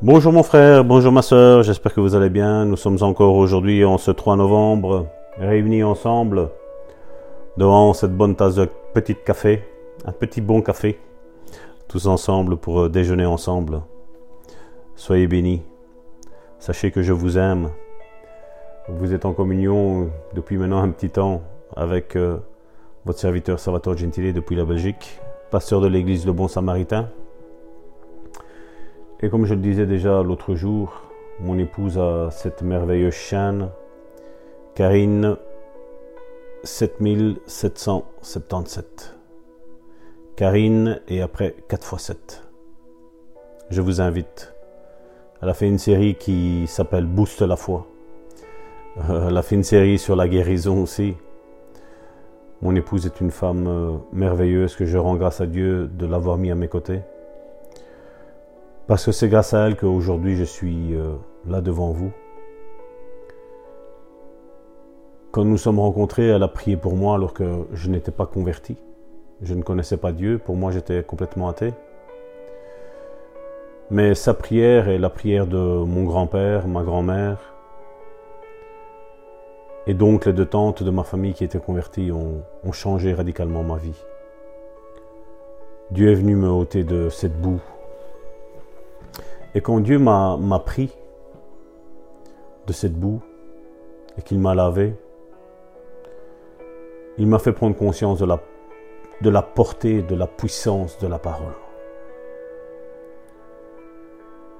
Bonjour mon frère, bonjour ma soeur, j'espère que vous allez bien. Nous sommes encore aujourd'hui en ce 3 novembre, réunis ensemble devant cette bonne tasse de petit café, un petit bon café, tous ensemble pour euh, déjeuner ensemble. Soyez bénis. Sachez que je vous aime. Vous êtes en communion depuis maintenant un petit temps avec euh, votre serviteur Salvatore Gentile depuis la Belgique, pasteur de l'église Le Bon Samaritain. Et comme je le disais déjà l'autre jour, mon épouse a cette merveilleuse chaîne, Karine 7777. Karine et après 4 x 7. Je vous invite. Elle a fait une série qui s'appelle Booste la foi. Euh, elle a fait une série sur la guérison aussi. Mon épouse est une femme euh, merveilleuse que je rends grâce à Dieu de l'avoir mis à mes côtés. Parce que c'est grâce à elle qu'aujourd'hui je suis euh, là devant vous. Quand nous sommes rencontrés, elle a prié pour moi alors que je n'étais pas converti. Je ne connaissais pas Dieu. Pour moi, j'étais complètement athée. Mais sa prière et la prière de mon grand-père, ma grand-mère, et donc les deux tantes de ma famille qui étaient converties ont, ont changé radicalement ma vie. Dieu est venu me ôter de cette boue et quand Dieu m'a pris de cette boue et qu'il m'a lavé, il m'a fait prendre conscience de la, portée, de la puissance de la parole.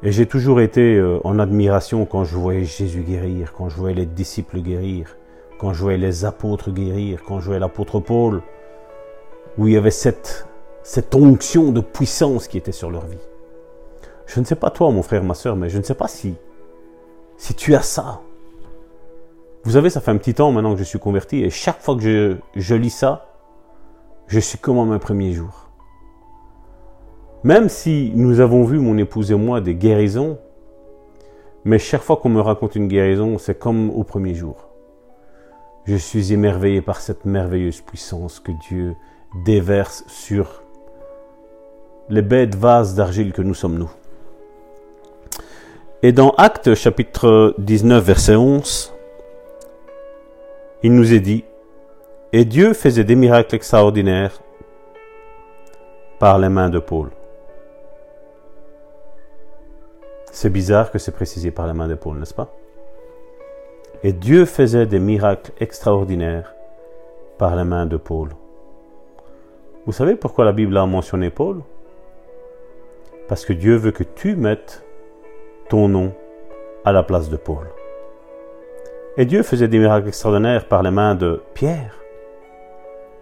Et j'ai toujours été euh, en admiration quand je voyais Jésus guérir, quand je voyais les disciples guérir, quand je voyais les apôtres guérir, quand je voyais l'apôtre Paul, où il y avait cette onction de puissance qui était sur leur vie. Je ne sais pas toi, mon frère, ma soeur, mais je ne sais pas si, si tu as ça. Vous savez, ça fait un petit temps maintenant que je suis converti et chaque fois que je, je lis ça, je suis comme à mes premiers jours. Même si nous avons vu, mon épouse et moi, des guérisons, mais chaque fois qu'on me raconte une guérison, c'est comme au premier jour. Je suis émerveillé par cette merveilleuse puissance que Dieu déverse sur les bêtes vases d'argile que nous sommes nous. Et dans Actes chapitre 19 verset 11, il nous est dit, et Dieu faisait des miracles extraordinaires par les mains de Paul. C'est bizarre que c'est précisé par les mains de Paul, n'est-ce pas? Et Dieu faisait des miracles extraordinaires par les mains de Paul. Vous savez pourquoi la Bible a mentionné Paul? Parce que Dieu veut que tu mettes ton nom à la place de Paul. Et Dieu faisait des miracles extraordinaires par les mains de Pierre.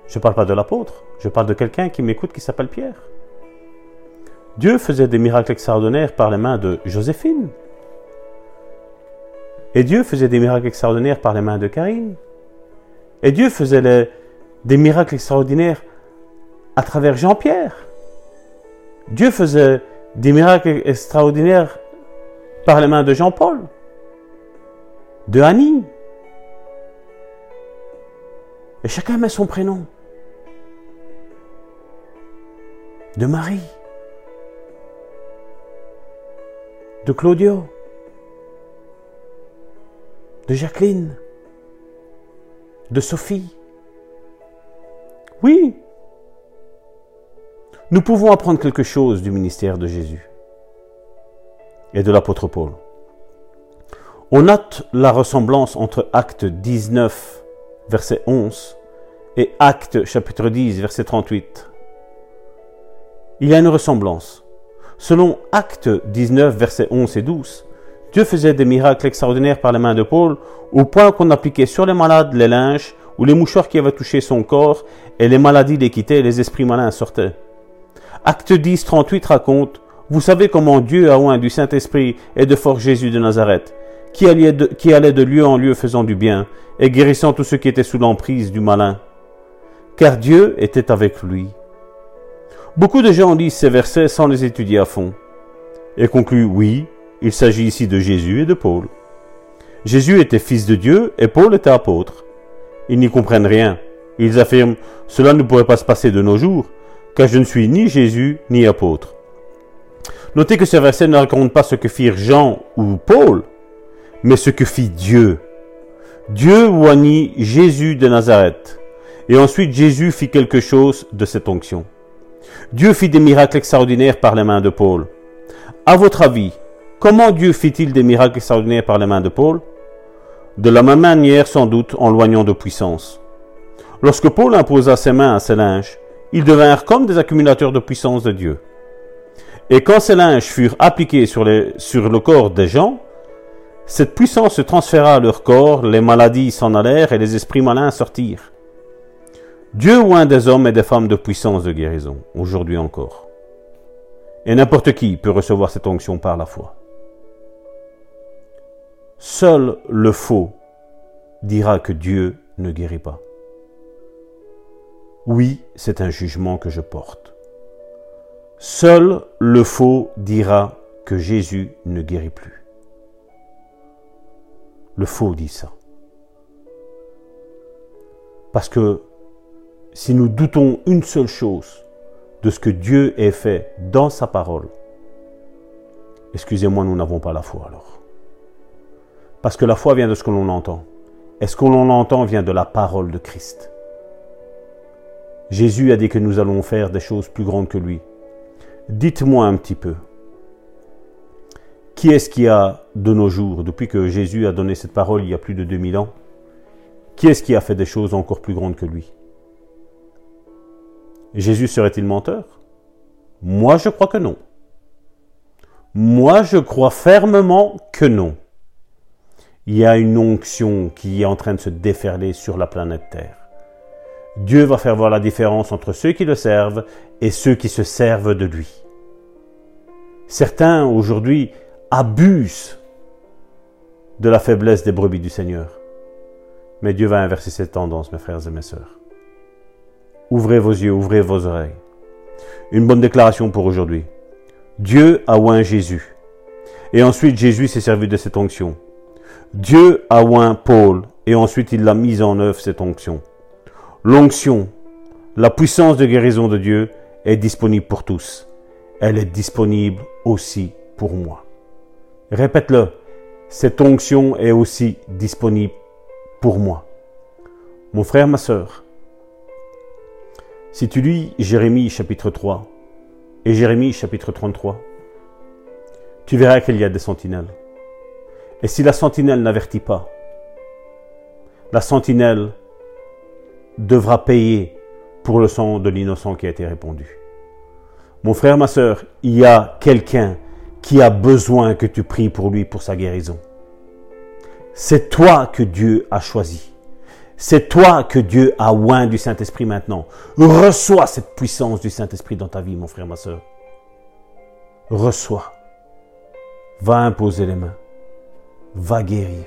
Je ne parle pas de l'apôtre, je parle de quelqu'un qui m'écoute qui s'appelle Pierre. Dieu faisait des miracles extraordinaires par les mains de Joséphine. Et Dieu faisait des miracles extraordinaires par les mains de Karine. Et Dieu faisait des miracles extraordinaires à travers Jean-Pierre. Dieu faisait des miracles extraordinaires par les mains de Jean-Paul, de Annie. Et chacun met son prénom. De Marie, de Claudio, de Jacqueline, de Sophie. Oui, nous pouvons apprendre quelque chose du ministère de Jésus et de l'apôtre Paul. On note la ressemblance entre Acte 19, verset 11, et Acte chapitre 10, verset 38. Il y a une ressemblance. Selon Acte 19, verset 11 et 12, Dieu faisait des miracles extraordinaires par les mains de Paul, au point qu'on appliquait sur les malades les linges ou les mouchoirs qui avaient touché son corps, et les maladies les quittaient et les esprits malins sortaient. Acte 10, 38 raconte vous savez comment Dieu a oint du Saint-Esprit et de fort Jésus de Nazareth, qui allait, de, qui allait de lieu en lieu faisant du bien et guérissant tous ceux qui étaient sous l'emprise du malin. Car Dieu était avec lui. Beaucoup de gens lisent ces versets sans les étudier à fond et concluent oui, il s'agit ici de Jésus et de Paul. Jésus était fils de Dieu et Paul était apôtre. Ils n'y comprennent rien. Ils affirment Cela ne pourrait pas se passer de nos jours, car je ne suis ni Jésus ni apôtre. Notez que ce verset ne raconte pas ce que firent Jean ou Paul, mais ce que fit Dieu. Dieu oignit Jésus de Nazareth. Et ensuite Jésus fit quelque chose de cette onction. Dieu fit des miracles extraordinaires par les mains de Paul. À votre avis, comment Dieu fit-il des miracles extraordinaires par les mains de Paul? De la même manière, sans doute, en loignant de puissance. Lorsque Paul imposa ses mains à ses linges, ils devinrent comme des accumulateurs de puissance de Dieu. Et quand ces linges furent appliqués sur, sur le corps des gens, cette puissance se transféra à leur corps, les maladies s'en allèrent et les esprits malins sortirent. Dieu oint des hommes et des femmes de puissance de guérison, aujourd'hui encore. Et n'importe qui peut recevoir cette onction par la foi. Seul le faux dira que Dieu ne guérit pas. Oui, c'est un jugement que je porte. Seul le faux dira que Jésus ne guérit plus. Le faux dit ça. Parce que si nous doutons une seule chose de ce que Dieu ait fait dans sa parole, excusez-moi, nous n'avons pas la foi alors. Parce que la foi vient de ce que l'on entend. Et ce que l'on entend vient de la parole de Christ. Jésus a dit que nous allons faire des choses plus grandes que lui. Dites-moi un petit peu, qui est-ce qui a, de nos jours, depuis que Jésus a donné cette parole il y a plus de 2000 ans, qui est-ce qui a fait des choses encore plus grandes que lui? Jésus serait-il menteur? Moi, je crois que non. Moi, je crois fermement que non. Il y a une onction qui est en train de se déferler sur la planète Terre. Dieu va faire voir la différence entre ceux qui le servent et ceux qui se servent de lui. Certains aujourd'hui abusent de la faiblesse des brebis du Seigneur. Mais Dieu va inverser cette tendance, mes frères et mes sœurs. Ouvrez vos yeux, ouvrez vos oreilles. Une bonne déclaration pour aujourd'hui. Dieu a oint Jésus. Et ensuite Jésus s'est servi de cette onction. Dieu a oint Paul. Et ensuite il a mis en œuvre cette onction. L'onction, la puissance de guérison de Dieu est disponible pour tous. Elle est disponible aussi pour moi. Répète-le, cette onction est aussi disponible pour moi. Mon frère, ma sœur, si tu lis Jérémie chapitre 3 et Jérémie chapitre 33, tu verras qu'il y a des sentinelles. Et si la sentinelle n'avertit pas, la sentinelle devra payer pour le sang de l'innocent qui a été répandu. Mon frère, ma soeur, il y a quelqu'un qui a besoin que tu pries pour lui pour sa guérison. C'est toi que Dieu a choisi. C'est toi que Dieu a oint du Saint-Esprit maintenant. Reçois cette puissance du Saint-Esprit dans ta vie, mon frère, ma soeur. Reçois. Va imposer les mains. Va guérir.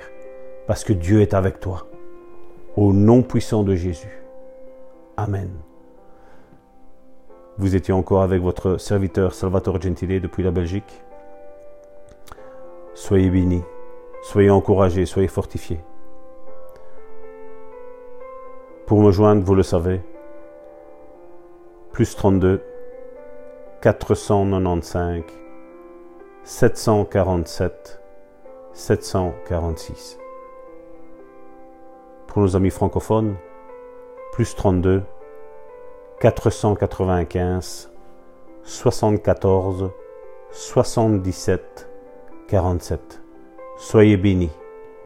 Parce que Dieu est avec toi. Au nom puissant de Jésus. Amen. Vous étiez encore avec votre serviteur Salvatore Gentile depuis la Belgique. Soyez bénis, soyez encouragés, soyez fortifiés. Pour me joindre, vous le savez, plus 32 495 747 746. Pour nos amis francophones, plus 32 495 74 77 47. Soyez bénis.